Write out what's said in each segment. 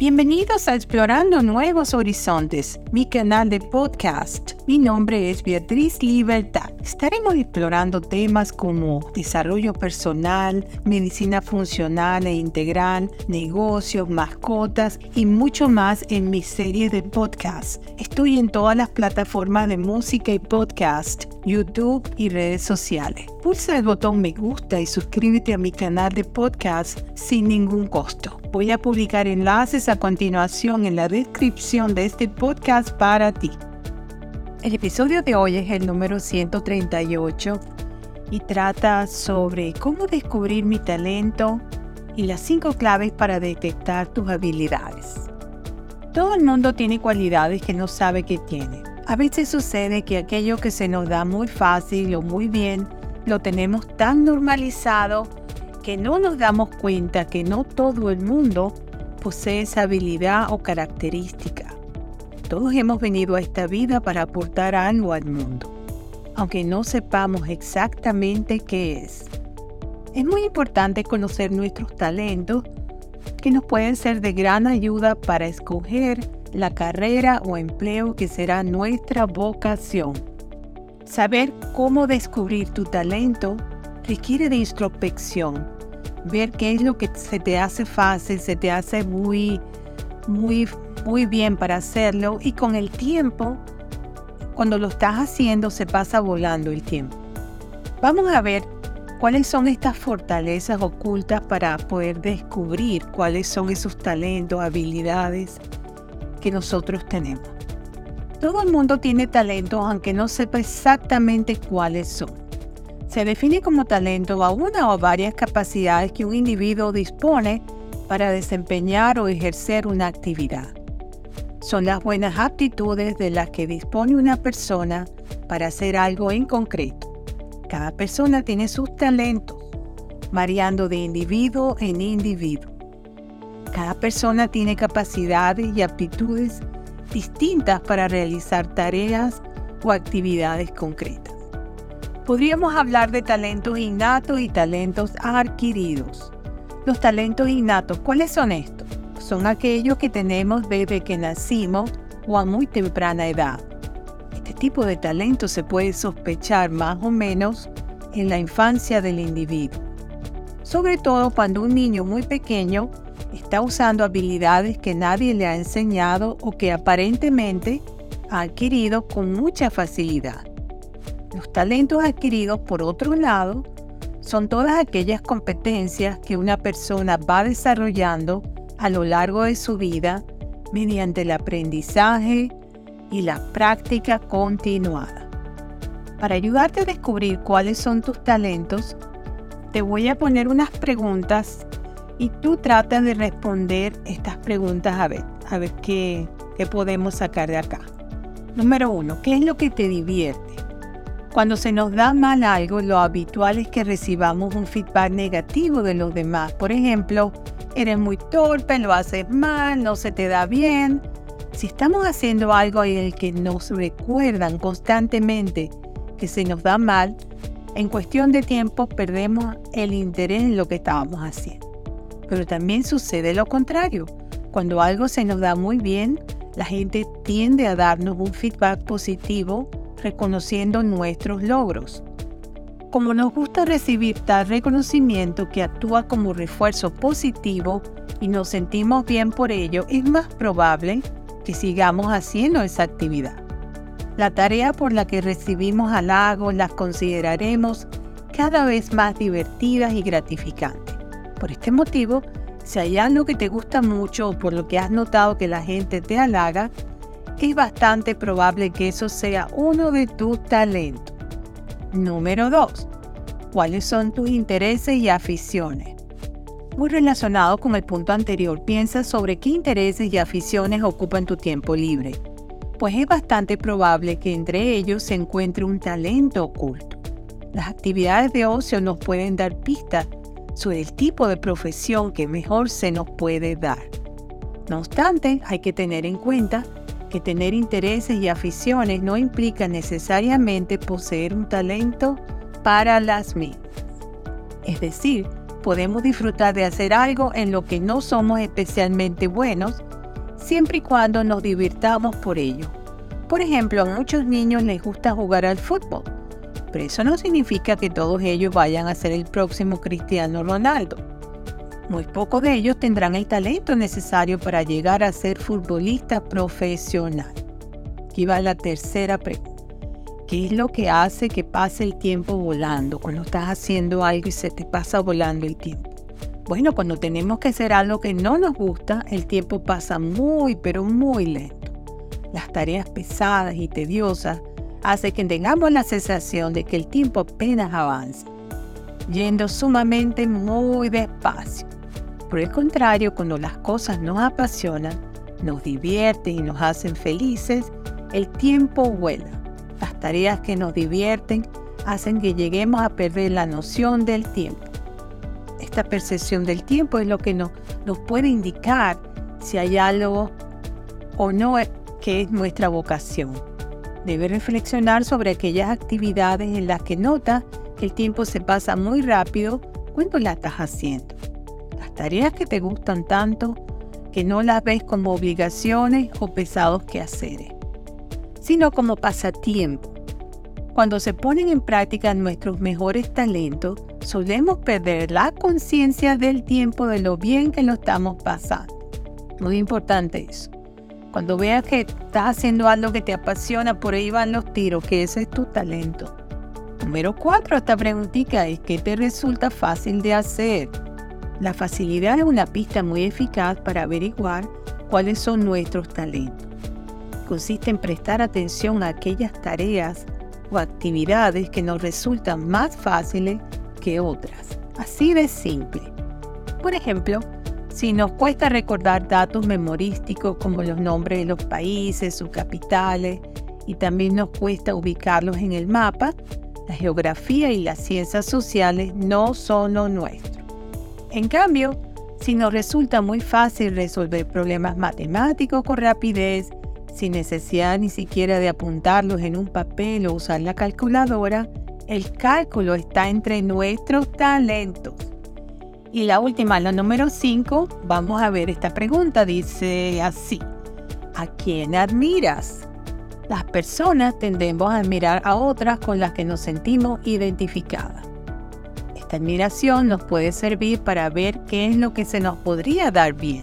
Bienvenidos a Explorando Nuevos Horizontes, mi canal de podcast. Mi nombre es Beatriz Libertad. Estaremos explorando temas como desarrollo personal, medicina funcional e integral, negocios, mascotas y mucho más en mi serie de podcast. Estoy en todas las plataformas de música y podcast, YouTube y redes sociales. Pulsa el botón me gusta y suscríbete a mi canal de podcast sin ningún costo. Voy a publicar enlaces a continuación en la descripción de este podcast para ti. El episodio de hoy es el número 138 y trata sobre cómo descubrir mi talento y las cinco claves para detectar tus habilidades. Todo el mundo tiene cualidades que no sabe que tiene. A veces sucede que aquello que se nos da muy fácil o muy bien, lo tenemos tan normalizado que no nos damos cuenta que no todo el mundo posee esa habilidad o característica. Todos hemos venido a esta vida para aportar algo al mundo, aunque no sepamos exactamente qué es. Es muy importante conocer nuestros talentos que nos pueden ser de gran ayuda para escoger la carrera o empleo que será nuestra vocación. Saber cómo descubrir tu talento requiere de introspección, ver qué es lo que se te hace fácil, se te hace muy, muy, muy bien para hacerlo y con el tiempo, cuando lo estás haciendo, se pasa volando el tiempo. Vamos a ver cuáles son estas fortalezas ocultas para poder descubrir cuáles son esos talentos, habilidades que nosotros tenemos. Todo el mundo tiene talentos aunque no sepa exactamente cuáles son. Se define como talento a una o varias capacidades que un individuo dispone para desempeñar o ejercer una actividad. Son las buenas aptitudes de las que dispone una persona para hacer algo en concreto. Cada persona tiene sus talentos, variando de individuo en individuo. Cada persona tiene capacidades y aptitudes distintas para realizar tareas o actividades concretas. Podríamos hablar de talentos innatos y talentos adquiridos. Los talentos innatos, ¿cuáles son estos? Son aquellos que tenemos desde que nacimos o a muy temprana edad. Este tipo de talento se puede sospechar más o menos en la infancia del individuo. Sobre todo cuando un niño muy pequeño está usando habilidades que nadie le ha enseñado o que aparentemente ha adquirido con mucha facilidad. Los talentos adquiridos, por otro lado, son todas aquellas competencias que una persona va desarrollando a lo largo de su vida mediante el aprendizaje y la práctica continuada. Para ayudarte a descubrir cuáles son tus talentos, te voy a poner unas preguntas y tú tratas de responder estas preguntas a ver, a ver qué, qué podemos sacar de acá. Número uno, ¿qué es lo que te divierte? Cuando se nos da mal algo, lo habitual es que recibamos un feedback negativo de los demás. Por ejemplo, eres muy torpe, lo haces mal, no se te da bien. Si estamos haciendo algo en el que nos recuerdan constantemente que se nos da mal, en cuestión de tiempo perdemos el interés en lo que estábamos haciendo. Pero también sucede lo contrario. Cuando algo se nos da muy bien, la gente tiende a darnos un feedback positivo reconociendo nuestros logros. Como nos gusta recibir tal reconocimiento que actúa como refuerzo positivo y nos sentimos bien por ello, es más probable que sigamos haciendo esa actividad. La tarea por la que recibimos halagos las consideraremos cada vez más divertidas y gratificantes. Por este motivo, si hay algo que te gusta mucho o por lo que has notado que la gente te halaga, es bastante probable que eso sea uno de tus talentos. Número 2. ¿Cuáles son tus intereses y aficiones? Muy relacionado con el punto anterior, piensa sobre qué intereses y aficiones ocupan tu tiempo libre, pues es bastante probable que entre ellos se encuentre un talento oculto. Las actividades de ocio nos pueden dar pistas sobre el tipo de profesión que mejor se nos puede dar. No obstante, hay que tener en cuenta que tener intereses y aficiones no implica necesariamente poseer un talento para las mismas. Es decir, podemos disfrutar de hacer algo en lo que no somos especialmente buenos, siempre y cuando nos divirtamos por ello. Por ejemplo, a muchos niños les gusta jugar al fútbol, pero eso no significa que todos ellos vayan a ser el próximo Cristiano Ronaldo. Muy pocos de ellos tendrán el talento necesario para llegar a ser futbolista profesional. Aquí va la tercera pregunta. ¿Qué es lo que hace que pase el tiempo volando cuando estás haciendo algo y se te pasa volando el tiempo? Bueno, cuando tenemos que hacer algo que no nos gusta, el tiempo pasa muy, pero muy lento. Las tareas pesadas y tediosas hacen que tengamos la sensación de que el tiempo apenas avanza, yendo sumamente muy despacio. Por el contrario, cuando las cosas nos apasionan, nos divierten y nos hacen felices, el tiempo vuela. Las tareas que nos divierten hacen que lleguemos a perder la noción del tiempo. Esta percepción del tiempo es lo que nos, nos puede indicar si hay algo o no que es nuestra vocación. Debe reflexionar sobre aquellas actividades en las que nota que el tiempo se pasa muy rápido cuando la estás haciendo tareas que te gustan tanto que no las ves como obligaciones o pesados quehaceres, sino como pasatiempo. Cuando se ponen en práctica nuestros mejores talentos, solemos perder la conciencia del tiempo de lo bien que lo estamos pasando. Muy importante eso. Cuando veas que estás haciendo algo que te apasiona, por ahí van los tiros, que ese es tu talento. Número 4, esta preguntita es que te resulta fácil de hacer. La facilidad es una pista muy eficaz para averiguar cuáles son nuestros talentos. Consiste en prestar atención a aquellas tareas o actividades que nos resultan más fáciles que otras. Así de simple. Por ejemplo, si nos cuesta recordar datos memorísticos como los nombres de los países, sus capitales, y también nos cuesta ubicarlos en el mapa, la geografía y las ciencias sociales no son lo nuestro. En cambio, si nos resulta muy fácil resolver problemas matemáticos con rapidez, sin necesidad ni siquiera de apuntarlos en un papel o usar la calculadora, el cálculo está entre nuestros talentos. Y la última, la número 5, vamos a ver esta pregunta, dice así, ¿a quién admiras? Las personas tendemos a admirar a otras con las que nos sentimos identificadas. Esta admiración nos puede servir para ver qué es lo que se nos podría dar bien.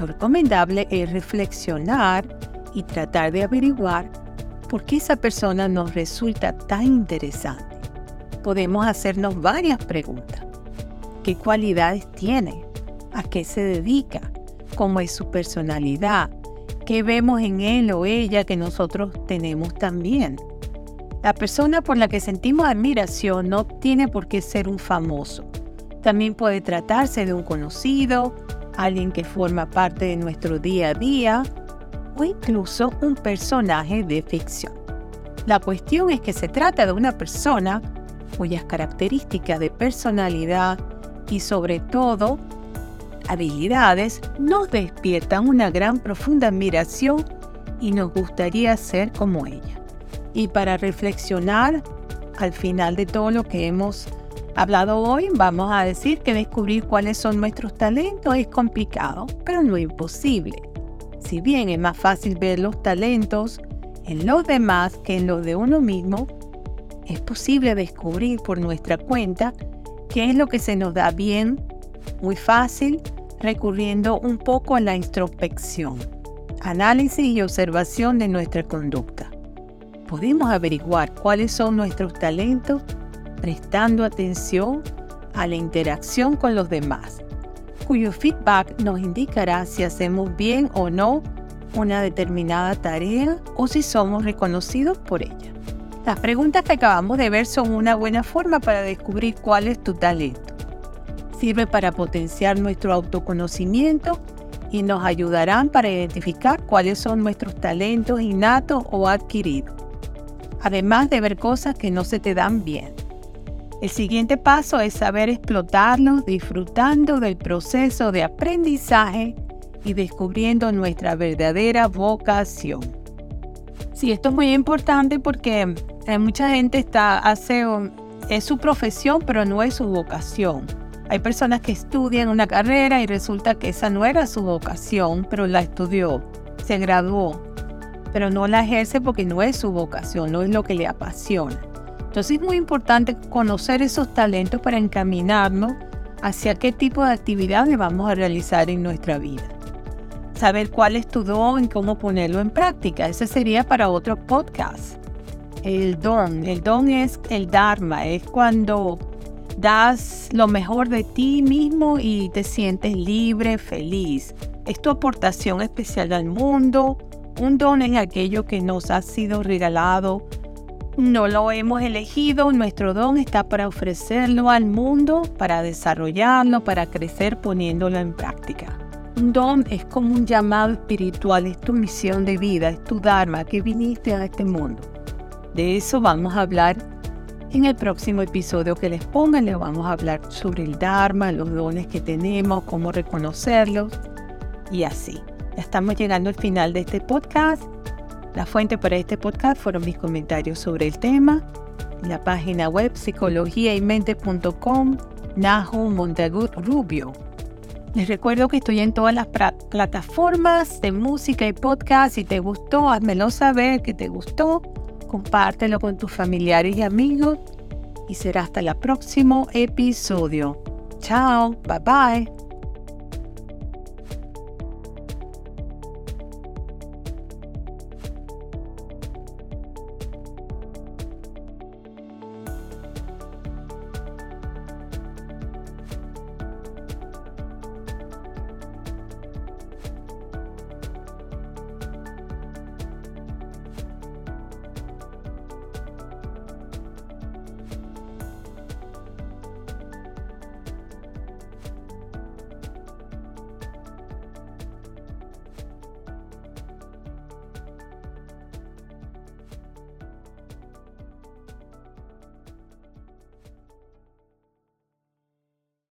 Lo recomendable es reflexionar y tratar de averiguar por qué esa persona nos resulta tan interesante. Podemos hacernos varias preguntas. ¿Qué cualidades tiene? ¿A qué se dedica? ¿Cómo es su personalidad? ¿Qué vemos en él o ella que nosotros tenemos también? La persona por la que sentimos admiración no tiene por qué ser un famoso. También puede tratarse de un conocido, alguien que forma parte de nuestro día a día o incluso un personaje de ficción. La cuestión es que se trata de una persona cuyas características de personalidad y sobre todo habilidades nos despiertan una gran profunda admiración y nos gustaría ser como ella. Y para reflexionar al final de todo lo que hemos hablado hoy, vamos a decir que descubrir cuáles son nuestros talentos es complicado, pero no imposible. Si bien es más fácil ver los talentos en los demás que en los de uno mismo, es posible descubrir por nuestra cuenta qué es lo que se nos da bien, muy fácil, recurriendo un poco a la introspección, análisis y observación de nuestra conducta podemos averiguar cuáles son nuestros talentos prestando atención a la interacción con los demás, cuyo feedback nos indicará si hacemos bien o no una determinada tarea o si somos reconocidos por ella. Las preguntas que acabamos de ver son una buena forma para descubrir cuál es tu talento. Sirve para potenciar nuestro autoconocimiento y nos ayudarán para identificar cuáles son nuestros talentos innatos o adquiridos además de ver cosas que no se te dan bien. El siguiente paso es saber explotarlos disfrutando del proceso de aprendizaje y descubriendo nuestra verdadera vocación. Sí, esto es muy importante porque mucha gente está, hace, es su profesión, pero no es su vocación. Hay personas que estudian una carrera y resulta que esa no era su vocación, pero la estudió, se graduó, pero no la ejerce porque no es su vocación, no es lo que le apasiona. Entonces es muy importante conocer esos talentos para encaminarnos hacia qué tipo de actividades vamos a realizar en nuestra vida. Saber cuál es tu don y cómo ponerlo en práctica. Ese sería para otro podcast. El don. El don es el Dharma. Es cuando das lo mejor de ti mismo y te sientes libre, feliz. Es tu aportación especial al mundo. Un don es aquello que nos ha sido regalado no lo hemos elegido, nuestro don está para ofrecerlo al mundo, para desarrollarlo, para crecer poniéndolo en práctica. Un don es como un llamado espiritual, es tu misión de vida, es tu Dharma que viniste a este mundo. De eso vamos a hablar en el próximo episodio que les pongan. Les vamos a hablar sobre el Dharma, los dones que tenemos, cómo reconocerlos y así. Estamos llegando al final de este podcast. La fuente para este podcast fueron mis comentarios sobre el tema, la página web psicologiaymente.com, Nahu Montagut Rubio. Les recuerdo que estoy en todas las plataformas de música y podcast. Si te gustó, házmelo saber que te gustó. Compártelo con tus familiares y amigos. Y será hasta el próximo episodio. Chao, bye bye.